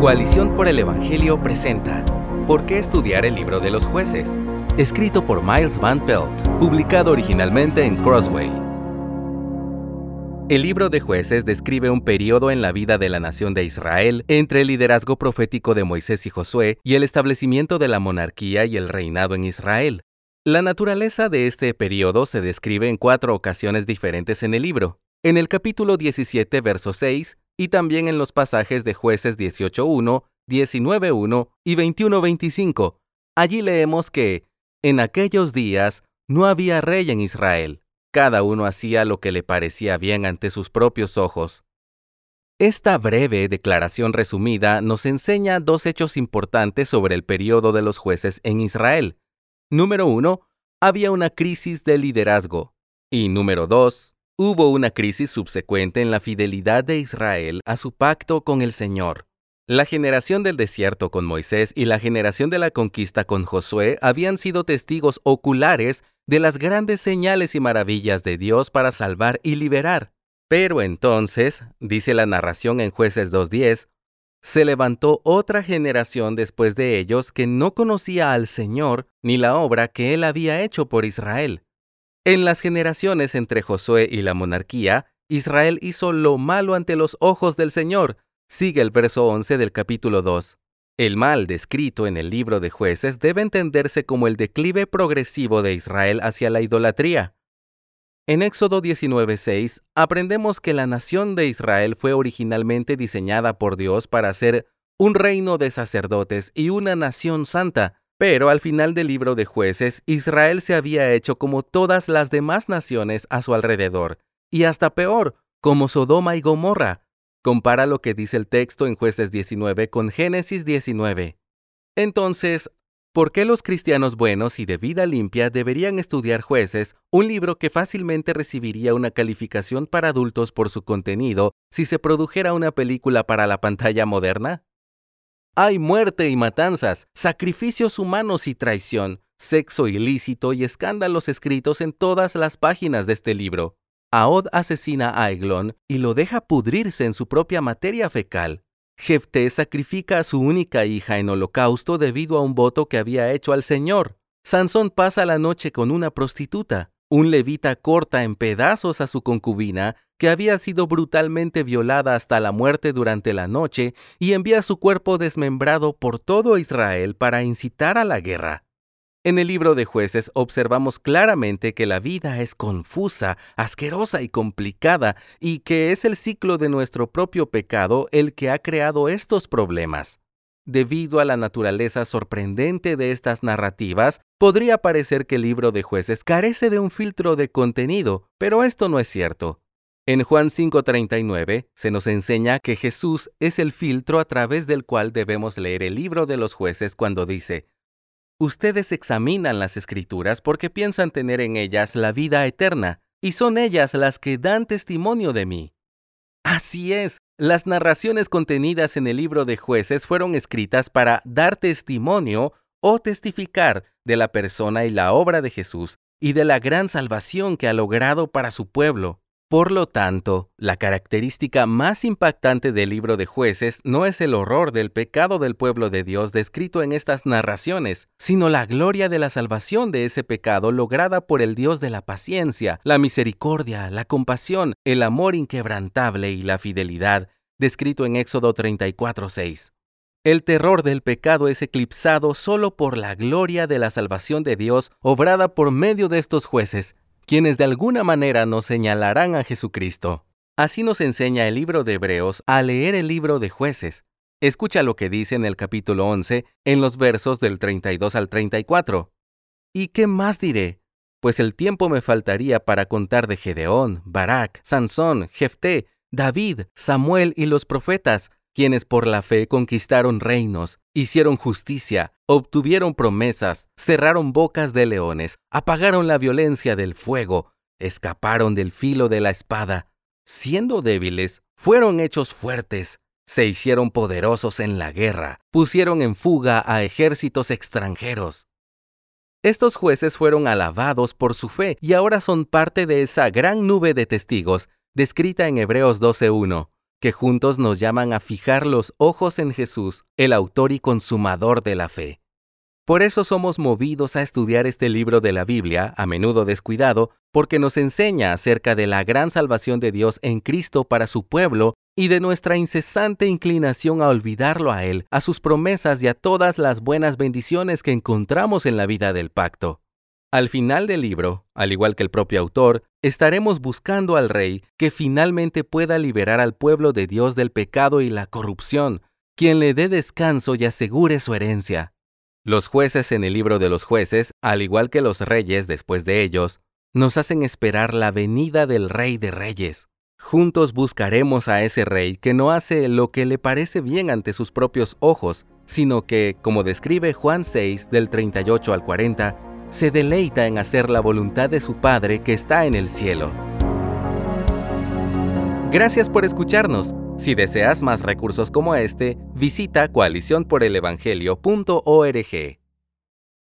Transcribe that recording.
Coalición por el Evangelio presenta ¿Por qué estudiar el libro de los jueces? Escrito por Miles Van Pelt, publicado originalmente en Crossway. El libro de jueces describe un periodo en la vida de la nación de Israel entre el liderazgo profético de Moisés y Josué y el establecimiento de la monarquía y el reinado en Israel. La naturaleza de este periodo se describe en cuatro ocasiones diferentes en el libro. En el capítulo 17, verso 6, y también en los pasajes de jueces 18.1, 19.1 y 21.25. Allí leemos que, en aquellos días, no había rey en Israel. Cada uno hacía lo que le parecía bien ante sus propios ojos. Esta breve declaración resumida nos enseña dos hechos importantes sobre el periodo de los jueces en Israel. Número uno, había una crisis de liderazgo. Y número dos, hubo una crisis subsecuente en la fidelidad de Israel a su pacto con el Señor. La generación del desierto con Moisés y la generación de la conquista con Josué habían sido testigos oculares de las grandes señales y maravillas de Dios para salvar y liberar. Pero entonces, dice la narración en jueces 2.10, se levantó otra generación después de ellos que no conocía al Señor ni la obra que él había hecho por Israel. En las generaciones entre Josué y la monarquía, Israel hizo lo malo ante los ojos del Señor. Sigue el verso 11 del capítulo 2. El mal descrito en el libro de jueces debe entenderse como el declive progresivo de Israel hacia la idolatría. En Éxodo 19:6 aprendemos que la nación de Israel fue originalmente diseñada por Dios para ser un reino de sacerdotes y una nación santa, pero al final del libro de jueces, Israel se había hecho como todas las demás naciones a su alrededor, y hasta peor, como Sodoma y Gomorra. Compara lo que dice el texto en jueces 19 con Génesis 19. Entonces, ¿por qué los cristianos buenos y de vida limpia deberían estudiar jueces, un libro que fácilmente recibiría una calificación para adultos por su contenido si se produjera una película para la pantalla moderna? Hay muerte y matanzas, sacrificios humanos y traición, sexo ilícito y escándalos escritos en todas las páginas de este libro. Ahod asesina a Eglón y lo deja pudrirse en su propia materia fecal. Jefté sacrifica a su única hija en holocausto debido a un voto que había hecho al Señor. Sansón pasa la noche con una prostituta. Un levita corta en pedazos a su concubina que había sido brutalmente violada hasta la muerte durante la noche y envía su cuerpo desmembrado por todo Israel para incitar a la guerra. En el libro de jueces observamos claramente que la vida es confusa, asquerosa y complicada y que es el ciclo de nuestro propio pecado el que ha creado estos problemas. Debido a la naturaleza sorprendente de estas narrativas, podría parecer que el libro de jueces carece de un filtro de contenido, pero esto no es cierto. En Juan 5:39 se nos enseña que Jesús es el filtro a través del cual debemos leer el libro de los jueces cuando dice, Ustedes examinan las escrituras porque piensan tener en ellas la vida eterna, y son ellas las que dan testimonio de mí. Así es, las narraciones contenidas en el libro de jueces fueron escritas para dar testimonio o testificar de la persona y la obra de Jesús y de la gran salvación que ha logrado para su pueblo. Por lo tanto, la característica más impactante del libro de jueces no es el horror del pecado del pueblo de Dios descrito en estas narraciones, sino la gloria de la salvación de ese pecado lograda por el Dios de la paciencia, la misericordia, la compasión, el amor inquebrantable y la fidelidad, descrito en Éxodo 34:6. El terror del pecado es eclipsado solo por la gloria de la salvación de Dios obrada por medio de estos jueces, quienes de alguna manera nos señalarán a Jesucristo. Así nos enseña el libro de Hebreos a leer el libro de jueces. Escucha lo que dice en el capítulo 11, en los versos del 32 al 34. ¿Y qué más diré? Pues el tiempo me faltaría para contar de Gedeón, Barak, Sansón, Jefté, David, Samuel y los profetas, quienes por la fe conquistaron reinos, hicieron justicia, obtuvieron promesas, cerraron bocas de leones, apagaron la violencia del fuego, escaparon del filo de la espada, siendo débiles, fueron hechos fuertes, se hicieron poderosos en la guerra, pusieron en fuga a ejércitos extranjeros. Estos jueces fueron alabados por su fe y ahora son parte de esa gran nube de testigos descrita en Hebreos 12.1 que juntos nos llaman a fijar los ojos en Jesús, el autor y consumador de la fe. Por eso somos movidos a estudiar este libro de la Biblia, a menudo descuidado, porque nos enseña acerca de la gran salvación de Dios en Cristo para su pueblo y de nuestra incesante inclinación a olvidarlo a Él, a sus promesas y a todas las buenas bendiciones que encontramos en la vida del pacto. Al final del libro, al igual que el propio autor, estaremos buscando al Rey que finalmente pueda liberar al pueblo de Dios del pecado y la corrupción, quien le dé descanso y asegure su herencia. Los jueces en el libro de los jueces, al igual que los reyes después de ellos, nos hacen esperar la venida del Rey de Reyes. Juntos buscaremos a ese Rey que no hace lo que le parece bien ante sus propios ojos, sino que, como describe Juan 6 del 38 al 40, se deleita en hacer la voluntad de su Padre que está en el cielo. Gracias por escucharnos. Si deseas más recursos como este, visita coaliciónporelevangelio.org.